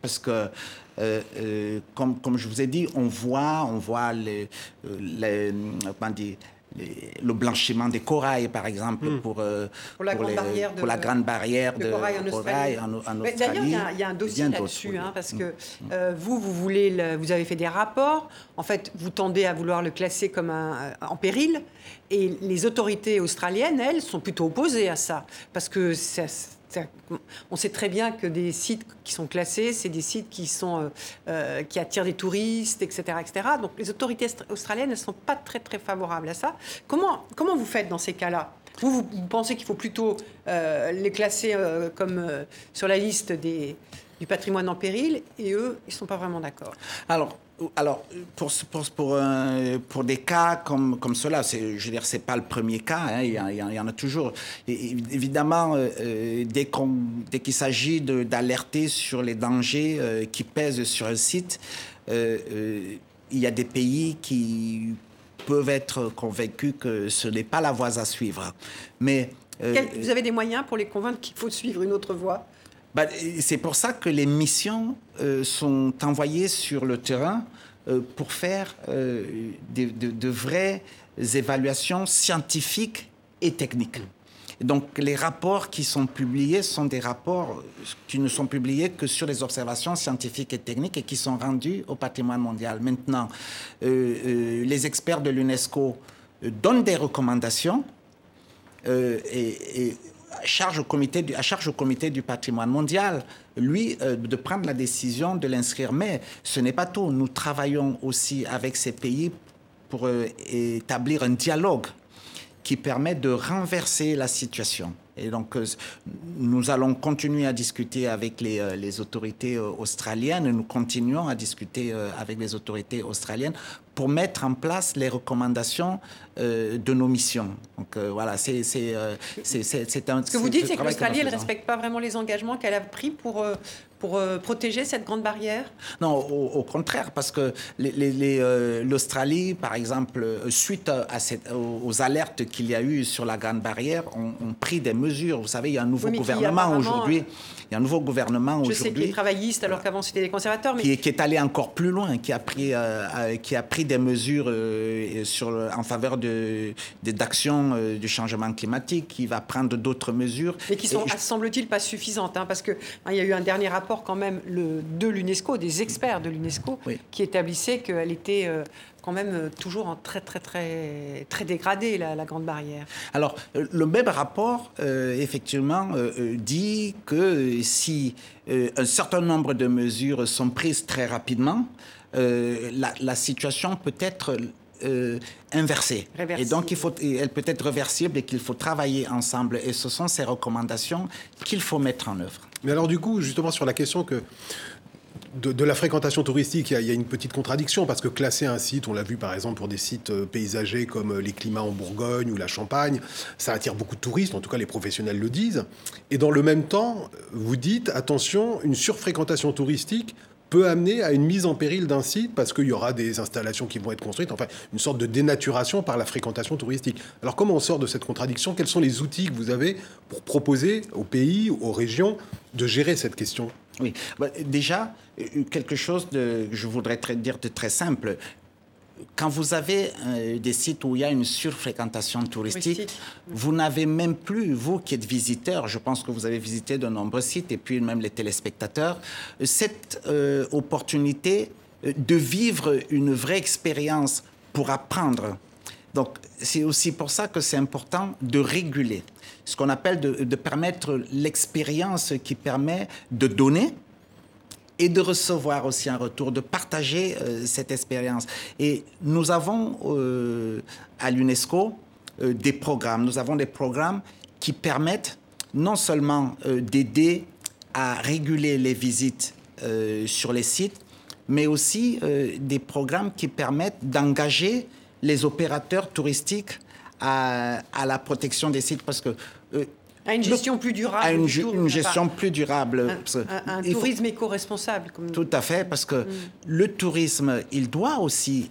Parce que, euh, euh, comme, je vous ai dit, on voit, on voit les, euh, les, le blanchiment des corails, par exemple, hmm. pour, pour, la, grande barrière de, pour la grande barrière de, corail en Australie. D'ailleurs, il y, a un dossier là-dessus, hein, parce que hmm. vous, vous, voulez vous avez fait des rapports. En fait, vous tendez à vouloir le classer comme un, en péril. Et les autorités australiennes, elles, sont plutôt opposées à ça. Parce que on sait très bien que des sites qui sont classés, c'est des sites qui, sont, euh, euh, qui attirent des touristes, etc., etc. Donc les autorités australiennes ne sont pas très, très favorables à ça. Comment, comment vous faites dans ces cas-là? Vous, vous, pensez qu'il faut plutôt euh, les classer comme sur la liste du patrimoine en péril, et eux, ils ne sont pas vraiment d'accord. Alors, alors, pour, pour, pour, des cas comme, comme cela, je veux dire, ce n'est pas le premier cas, hein, il, y en a toujours. Et, évidemment, euh, euh, dès qu'il s'agit d'alerter sur les dangers euh, qui pèsent sur un site, il y a des pays qui peuvent être convaincus que ce n'est pas la voie à suivre. Mais, vous avez des moyens pour les convaincre qu'il faut suivre une autre voie? Bah, c'est pour ça que les missions euh, sont envoyées sur le terrain euh, pour faire euh, de, vraies évaluations scientifiques et techniques. Donc les rapports qui sont publiés sont des rapports qui ne sont publiés que sur les observations scientifiques et techniques et qui sont rendus au patrimoine mondial. Maintenant, les experts de l'UNESCO donnent des recommandations et charge au comité du, à charge au comité du patrimoine mondial, lui, euh, de prendre la décision de l'inscrire. Mais ce n'est pas tout. Nous travaillons aussi avec ces pays pour euh, établir un dialogue qui permet de renverser la situation. Et donc, euh, nous allons continuer à discuter avec les, les autorités australiennes. Nous continuons à discuter avec les autorités australiennes pour mettre en place les recommandations euh, de nos missions. Donc euh, voilà, c'est euh, c'est un. Ce que vous dites, c'est que l'Australie, elle ne respecte pas vraiment les engagements qu'elle a pris pour, pour euh, protéger cette grande barrière? Non, au, contraire, parce que l'Australie, par exemple, suite à cette, aux alertes qu'il y a eu sur la grande barrière, ont, pris des mesures. Vous savez, il y a un nouveau gouvernement aujourd'hui. Il y a un nouveau gouvernement aujourd'hui. Je sais qu'il est travailliste alors qu'avant c'était des conservateurs. Mais... Qui, est allé encore plus loin, qui a pris, qui a pris des mesures sur, en faveur d'actions de, du changement climatique, qui va prendre d'autres mesures. Mais qui sont, semble-t-il, pas suffisantes, hein, parce qu'il hein, il y a eu un dernier rapport quand même le, de l'UNESCO, des experts de l'UNESCO, qui établissaient qu'elle était euh, quand même euh, toujours en très très très très dégradée la, grande barrière. Alors euh, le même rapport effectivement dit que si un certain nombre de mesures sont prises très rapidement, la, la, situation peut être euh, inversée. Et donc, il faut, elle peut être réversible et qu'il faut travailler ensemble. Et ce sont ces recommandations qu'il faut mettre en œuvre. Mais alors, du coup, justement, sur la question que de, la fréquentation touristique, il y, a, une petite contradiction parce que classer un site, on l'a vu par exemple pour des sites euh, paysagers comme euh, les climats en Bourgogne ou la Champagne, ça attire beaucoup de touristes, en tout cas les professionnels le disent. Et dans le même temps, vous dites, attention, une surfréquentation touristique peut amener à une mise en péril d'un site parce qu'il y aura des installations qui vont être construites, enfin une sorte de dénaturation par la fréquentation touristique. Alors comment on sort de cette contradiction? Quels sont les outils que vous avez pour proposer aux pays, aux régions de gérer cette question? Oui, bah, déjà, euh, quelque chose de, je voudrais dire de très simple quand vous avez euh, des sites où il y a une surfréquentation touristique, vous n'avez même plus, vous qui êtes visiteur, je pense que vous avez visité de nombreux sites et puis même les téléspectateurs, cette euh, opportunité euh, de vivre une vraie expérience pour apprendre. Donc, c'est aussi pour ça que c'est important de réguler, ce qu'on appelle de, de permettre l'expérience qui permet de donner, et de recevoir aussi un retour, de partager euh, cette expérience. Et nous avons euh, à l'UNESCO euh, des programmes. Nous avons des programmes qui permettent non seulement d'aider à réguler les visites sur les sites, mais aussi des programmes qui permettent d'engager les opérateurs touristiques à, à, la protection des sites parce que à une gestion plus durable. À une, gestion plus durable. Un, tourisme éco-responsable. Tout à fait, parce que mm. le tourisme, il doit aussi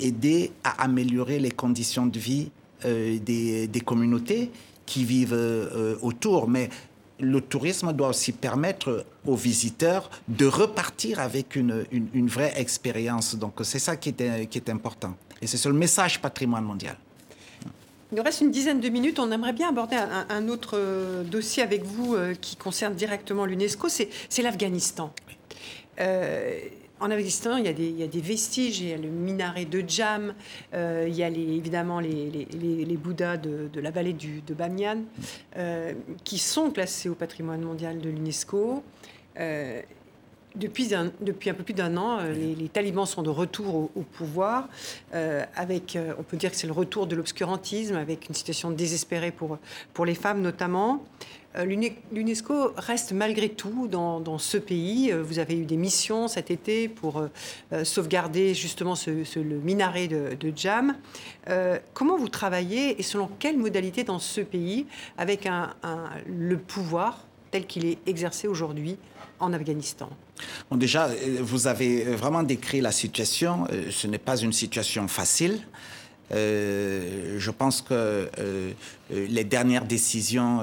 aider à améliorer les conditions de vie euh, des, communautés qui vivent euh, autour. Mais le tourisme doit aussi permettre aux visiteurs de repartir avec une, une, vraie expérience. Donc c'est ça qui est, qui est important. Et c'est le message patrimoine mondial. Il nous reste une dizaine de minutes. On aimerait bien aborder un, autre euh, dossier avec vous euh, qui concerne directement l'UNESCO, c'est l'Afghanistan. Euh, en Afghanistan, il y, a des, il y, a des, vestiges, il y a le minaret de Jam, il y a les, évidemment les, les, les, Bouddhas de, de, la vallée du, de Bamiyan, qui sont classés au patrimoine mondial de l'UNESCO. Depuis un, peu plus d'un an, euh, les, talibans sont de retour au, pouvoir, euh, avec, euh, on peut dire que c'est le retour de l'obscurantisme, avec une situation désespérée pour, pour les femmes notamment. L'UNESCO reste malgré tout dans, ce pays. Vous avez eu des missions cet été pour sauvegarder justement le minaret de, Jam. comment vous travaillez et selon quelles modalités dans ce pays avec le pouvoir tel qu'il est exercé aujourd'hui en Afghanistan Bon, déjà, euh, vous avez vraiment décrit la situation. Euh, ce n'est pas une situation facile. Euh, je pense que les dernières décisions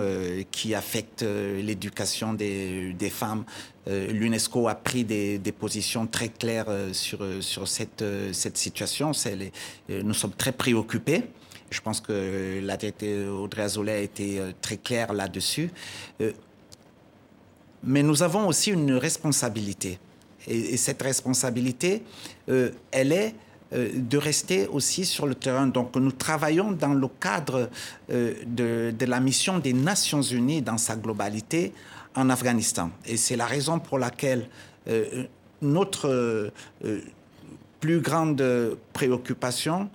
qui affectent l'éducation des, femmes, l'UNESCO a pris des, positions très claires sur, sur cette, cette situation. nous sommes très préoccupés. Je pense que la tête Audrey Azoulay a été très claire là-dessus mais nous avons aussi une responsabilité. Et, cette responsabilité, euh, elle est euh, de rester aussi sur le terrain. Donc nous travaillons dans le cadre euh, de, de, la mission des Nations Unies dans sa globalité en Afghanistan. Et c'est la raison pour laquelle notre plus grande préoccupation,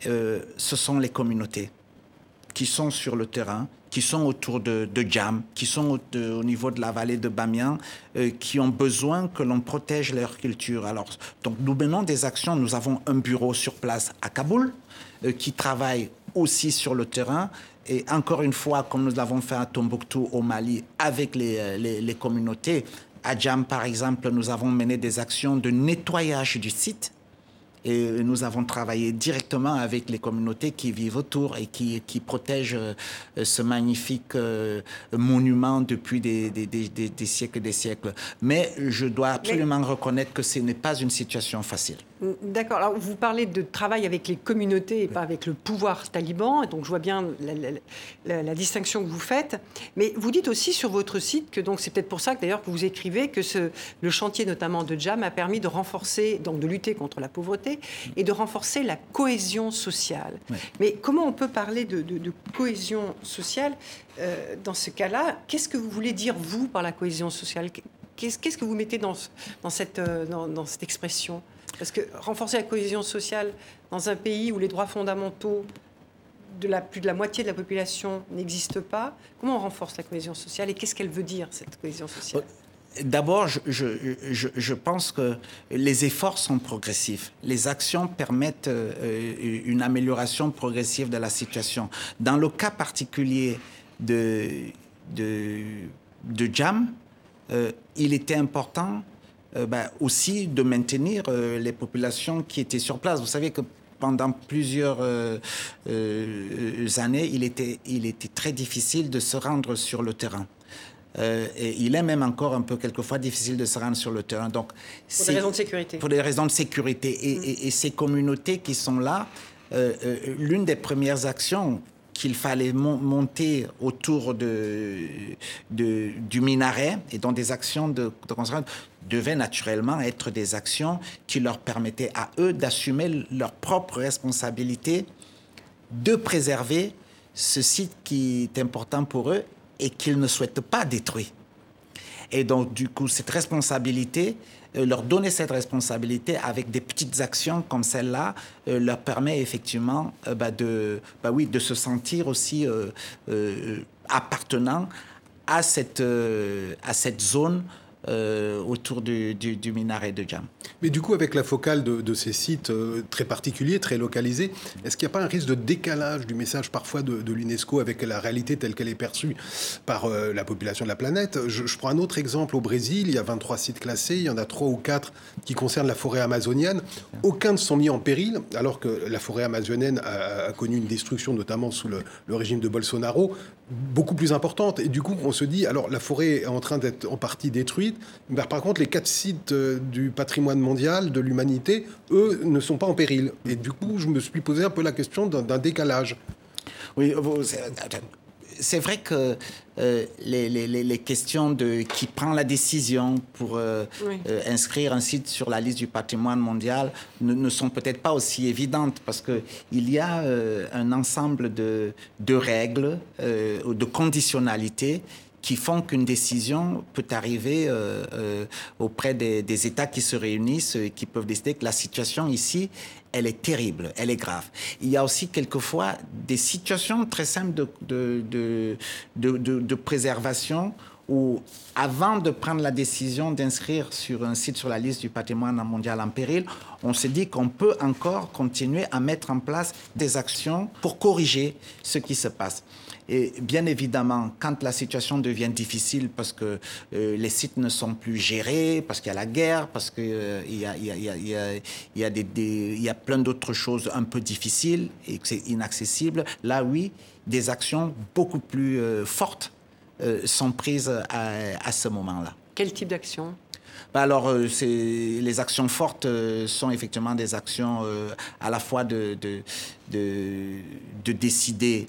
ce sont les communautés qui sont sur le terrain, qui sont autour de, de Jam, qui sont au, niveau de la vallée de Bamiyan, euh, qui ont besoin que l'on protège leur culture. Alors, donc nous menons des actions. Nous avons un bureau sur place à Kaboul euh, qui travaille aussi sur le terrain. Et encore une fois, comme nous l'avons fait à Tombouctou au Mali avec les, euh, les, les communautés, à Jam, par exemple, nous avons mené des actions de nettoyage du site et nous avons travaillé directement avec les communautés qui vivent autour et qui, qui protègent euh, ce magnifique euh, monument depuis des, des, des, des, siècles et des siècles. Mais je dois absolument reconnaître que ce n'est pas une situation facile. D'accord. Alors, vous parlez de travail avec les communautés et pas avec le pouvoir taliban. Donc, je vois bien la, distinction que vous faites. Mais vous dites aussi sur votre site que donc c'est peut-être pour ça que d'ailleurs que vous écrivez que ce, le chantier notamment de Jam a permis de renforcer, donc de lutter contre la pauvreté et de renforcer la cohésion sociale. Mais comment on peut parler de, cohésion sociale euh, dans ce cas-là? Qu'est-ce que vous voulez dire vous par la cohésion sociale? Qu'est-ce que vous mettez dans, dans, cette, euh, dans cette expression? Parce que renforcer la cohésion sociale dans un pays où les droits fondamentaux de la, plus de la moitié de la population n'existent pas, comment on renforce la cohésion sociale et qu'est-ce qu'elle veut dire, cette cohésion sociale? D'abord, je, pense que les efforts sont progressifs. Les actions permettent euh, une amélioration progressive de la situation. Dans le cas particulier de, de, de Jam, euh, il était important euh, ben, aussi de maintenir euh, les populations qui étaient sur place. Vous savez que pendant plusieurs euh, années, il était, il était très difficile de se rendre sur le terrain. et il est même encore un peu quelquefois difficile de se rendre sur le terrain. Donc, pour des raisons de sécurité. Pour des raisons de sécurité. Et, et ces communautés qui sont là, l'une des premières actions qu'il fallait monter autour de, du minaret et dont des actions de, construction devaient naturellement être des actions qui leur permettaient à eux d'assumer leur propre responsabilité de préserver ce site qui est important pour eux et qu'ils ne souhaitent pas détruire. Et donc, du coup, cette responsabilité, leur donner cette responsabilité avec des petites actions comme celle-là euh, leur permet effectivement euh, bah, de, bah oui, de se sentir aussi appartenant à cette, à cette zone euh, autour du, minaret de Jam. Mais du coup, avec la focale de, ces sites euh, très particuliers, très localisés, est-ce qu'il n'y a pas un risque de décalage du message parfois de, l'UNESCO avec la réalité telle qu'elle est perçue par euh, la population de la planète? Je, prends un autre exemple au Brésil, il y a 23 sites classés, il y en a 3 ou 4 qui concernent la forêt amazonienne. Aucun ne sont mis en péril, alors que la forêt amazonienne a, connu une destruction, notamment sous le, le régime de Bolsonaro, beaucoup plus importante. Et du coup, on se dit, alors la forêt est en train d'être en partie détruite, par contre, les quatre sites euh, du patrimoine mondial, de l'humanité, eux, ne sont pas en péril. Et du coup, je me suis posé un peu la question d'un décalage. Oui, c'est vrai que euh, les, questions de qui prend la décision pour euh, inscrire un site sur la liste du patrimoine mondial ne, sont peut-être pas aussi évidentes parce qu'il y a un ensemble de, de règles, de conditionnalités qui font qu'une décision peut arriver euh, euh, auprès des, États qui se réunissent et qui peuvent décider que la situation ici, elle est terrible, elle est grave. Il y a aussi quelquefois des situations très simples de, de, de, de préservation où, avant de prendre la décision d'inscrire sur un site sur la liste du patrimoine mondial en péril, on s'est dit qu'on peut encore continuer à mettre en place des actions pour corriger ce qui se passe. Et bien évidemment, quand la situation devient difficile parce que euh, les sites ne sont plus gérés, parce qu'il y a la guerre, parce qu'il euh, y, a, y, a, y a plein d'autres choses un peu difficiles et que c'est inaccessible, là oui, des actions beaucoup plus euh, fortes sont prises à, ce moment-là. Quel type d'action? Bah, alors, les actions fortes sont effectivement des actions à la fois de, de, de, de décider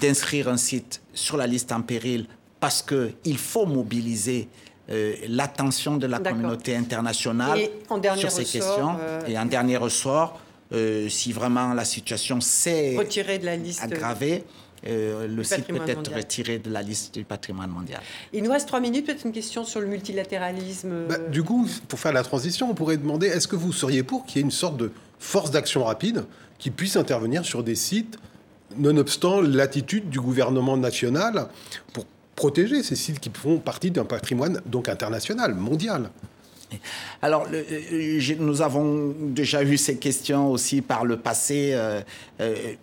d'inscrire un site sur la liste en péril parce qu'il faut mobiliser euh, l'attention de la communauté internationale sur ces questions. Euh, et en dernier ressort, euh, si vraiment la situation s'est aggravée, le site peut être retiré de la liste du patrimoine mondial. Il nous reste trois minutes, peut-être une question sur le multilatéralisme. Bah, du coup, pour faire la transition, on pourrait demander, est-ce que vous seriez pour qu'il y ait une sorte de force d'action rapide qui puisse intervenir sur des sites nonobstant l'attitude du gouvernement national pour protéger ces sites qui font partie d'un patrimoine donc international, mondial. Alors, euh, nous avons déjà eu ces questions aussi par le passé. Euh, euh,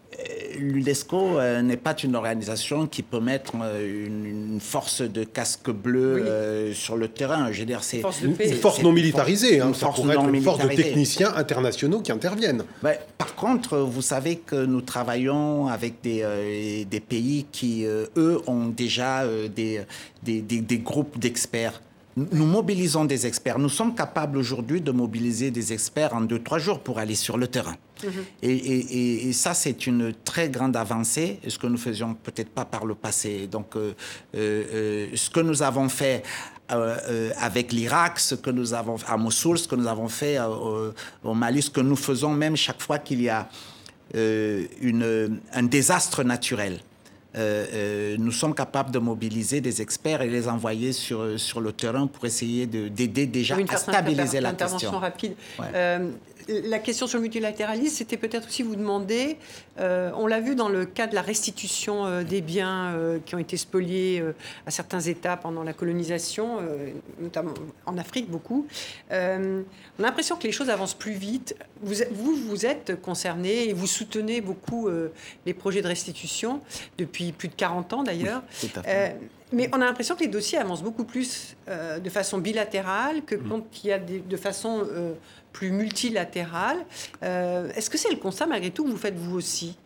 l'UNESCO euh, n'est pas une organisation qui peut mettre euh, une, force de casque bleu euh, sur le terrain. Je veux dire, c'est une force non militarisée. Hein, une force une force de techniciens internationaux qui interviennent. par contre, vous savez que nous travaillons avec des, des pays qui, eux, ont déjà des, des, des groupes d'experts nous mobilisons des experts. Nous sommes capables aujourd'hui de mobiliser des experts en deux, trois jours pour aller sur le terrain. Mhm. et, ça, c'est une très grande avancée, ce que nous faisions peut-être pas par le passé. Donc, euh, euh, euh, ce que nous avons fait avec l'Irak, ce que nous avons fait à Mossoul, ce que nous avons fait au Mali, ce que nous faisons même chaque fois qu'il y a une, un désastre naturel. Euh, euh, nous sommes capables de mobiliser des experts et les envoyer sur, sur le terrain pour essayer d'aider déjà à stabiliser la question. rapide. Euh, la question sur le multilatéralisme, c'était peut-être aussi vous demander, euh, on l'a vu dans le cas de la restitution euh, des biens euh, qui ont été spoliés à certains États pendant la colonisation, notamment en Afrique beaucoup. on a l'impression que les choses avancent plus vite. Vous, vous, vous êtes concerné et vous soutenez beaucoup les projets de restitution depuis plus de 40 ans d'ailleurs. Mais on a l'impression que les dossiers avancent beaucoup plus de façon bilatérale que mm. quand il y a de façon plus multilatéral. Euh, est-ce que c'est le constat, malgré tout, que vous faites vous aussi?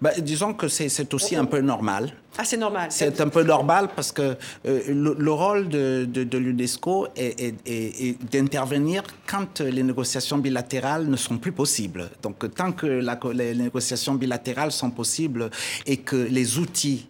Bah, disons que c'est aussi un peu normal. Ah, c'est normal. C'est un peu normal parce que euh, le, rôle de, de, l'UNESCO est, est, d'intervenir quand les négociations bilatérales ne sont plus possibles. Donc, tant que la, les négociations bilatérales sont possibles et que les outils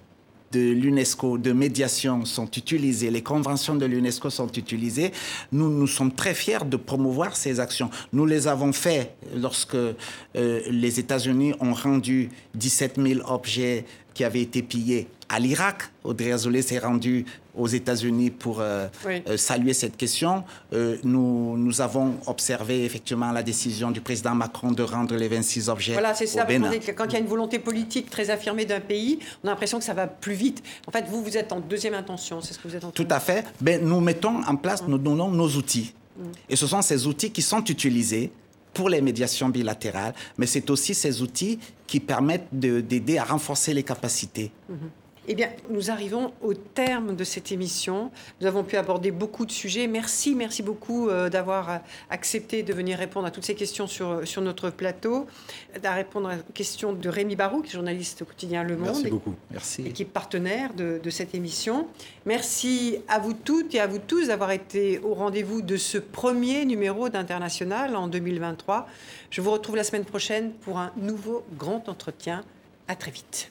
de l'UNESCO de médiation sont utilisées, les conventions de l'UNESCO sont utilisées, nous, nous sommes très fiers de promouvoir ces actions. Nous les avons fait lorsque euh, les États-Unis ont rendu 17 000 objets qui avaient été pillés à l'Irak. Audrey Azoulay s'est rendu aux États-Unis pour euh, euh, saluer cette question. Euh, nous, nous avons observé effectivement la décision du président Macron de rendre les 26 objets. Voilà, c'est ça. quand il y a une volonté politique très affirmée d'un pays, on a l'impression que ça va plus vite. En fait, vous, vous êtes en deuxième intention, c'est ce que vous êtes en train Tout à fait. Ben, nous mettons en place, nous donnons nos outils. Mm. Et ce sont ces outils qui sont utilisés pour les médiations bilatérales, mais c'est aussi ces outils qui permettent d'aider à renforcer les capacités. Mm-hmm. Eh bien, nous arrivons au terme de cette émission. Nous avons pu aborder beaucoup de sujets. Merci, merci beaucoup euh, d'avoir euh, accepté de venir répondre à toutes ces questions sur, sur notre plateau, à répondre aux questions de Rémi Barou, qui est journaliste au quotidien Le Monde. Merci beaucoup. Merci. Et qui est partenaire de, de cette émission. Merci à vous toutes et à vous tous d'avoir été au rendez-vous de ce premier numéro d'International en 2023. Je vous retrouve la semaine prochaine pour un nouveau grand entretien. À très vite.